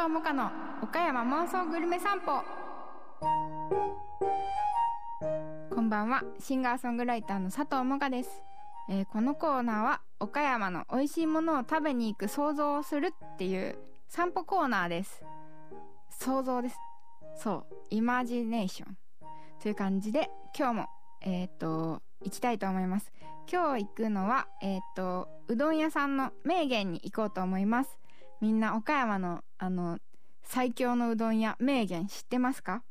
藤萌歌の岡山妄想グルメ散歩。こんばんは。シンガーソングライターの佐藤萌歌です、えーこのコーナーは岡山の美味しいものを食べに行く想像をするっていう散歩コーナーです。想像です。そう。イマジネーション。という感じで今日もえっ、と行きたいと思います。今日行くのはえっ、とうどん屋さんの名源に行こうと思います。みんな岡山のあの最強のうどん屋名源知ってますか？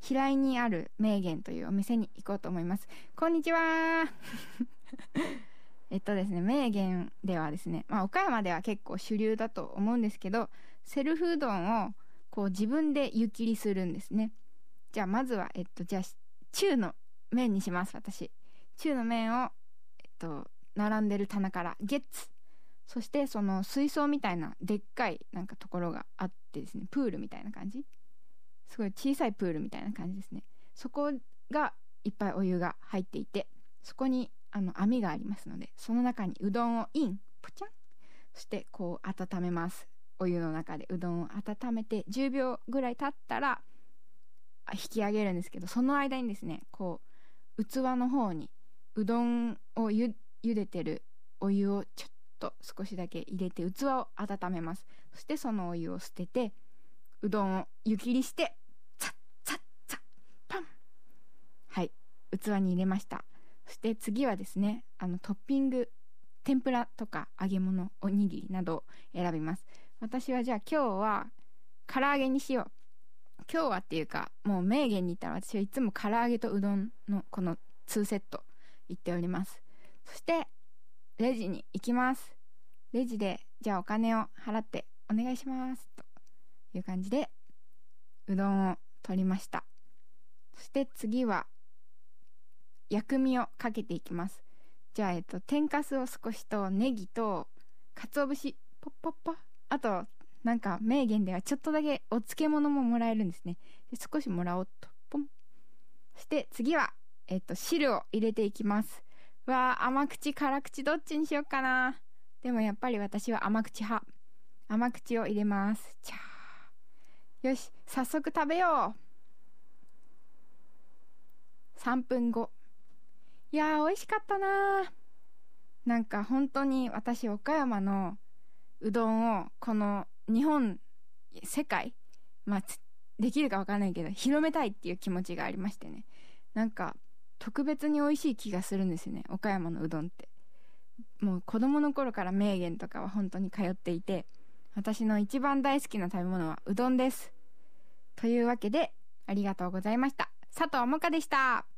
平井にある名源というお店に行こうと思います。こんにちは。えっとですね名源ではですねまあ岡山では結構主流だと思うんですけどセルフうどんをこう自分で湯切りするんですね。じゃあまずはえっとじゃあ中の麺にします私。中の麺をえっと並んでる棚からゲッツ。そしてその水槽みたいなでっかいなんかところがあってですねプールみたいな感じ？すごい小さいプールみたいな感じですね。そこがいっぱいお湯が入っていてそこにあの網がありますのでその中にうどんをインポチャン！そしてこう温めます。お湯の中で。うどんを温めて10秒ぐらい経ったら引き上げるんですけどその間にですねこう器の方にうどんをゆ茹でてるお湯をちょっと少しだけ入れて器を温めます。そしてそのお湯を捨ててうどんを湯切りしてザッザッザッパン。はい。器に入れました。そして次はですねあのトッピング天ぷらとか揚げ物おにぎりなどを選びます。私はじゃあ今日は唐揚げにしよう。今日はっていうかもう名言に行ったら私はいつも唐揚げとうどんのこの2セット行っております。そしてレジに行きます。レジでじゃあお金を払ってお願いしますという感じでうどんを取りました。そして次は薬味をかけていきます。じゃあえっと天かすを少しとネギと鰹節ポッポッポあとなんか名言ではちょっとだけお漬物ももらえるんですね。で少しもらおうと。ポン。そして次はえっと汁を入れていきます。わあ甘口辛口どっちにしようかな。でもやっぱり私は甘口派。甘口を入れます。チャー。よし早速食べよう。3分後。いやー美味しかったな。なんか本当に私岡山のうどんをこの日本世界まあできるかわかんないけど広めたいっていう気持ちがありましてね。なんか特別に美味しい気がするんですよね。岡山のうどんって。もう子供の頃から名言とかは本当に通っていて私の一番大好きな食べ物はうどんです。というわけでありがとうございました。佐藤萌歌でした。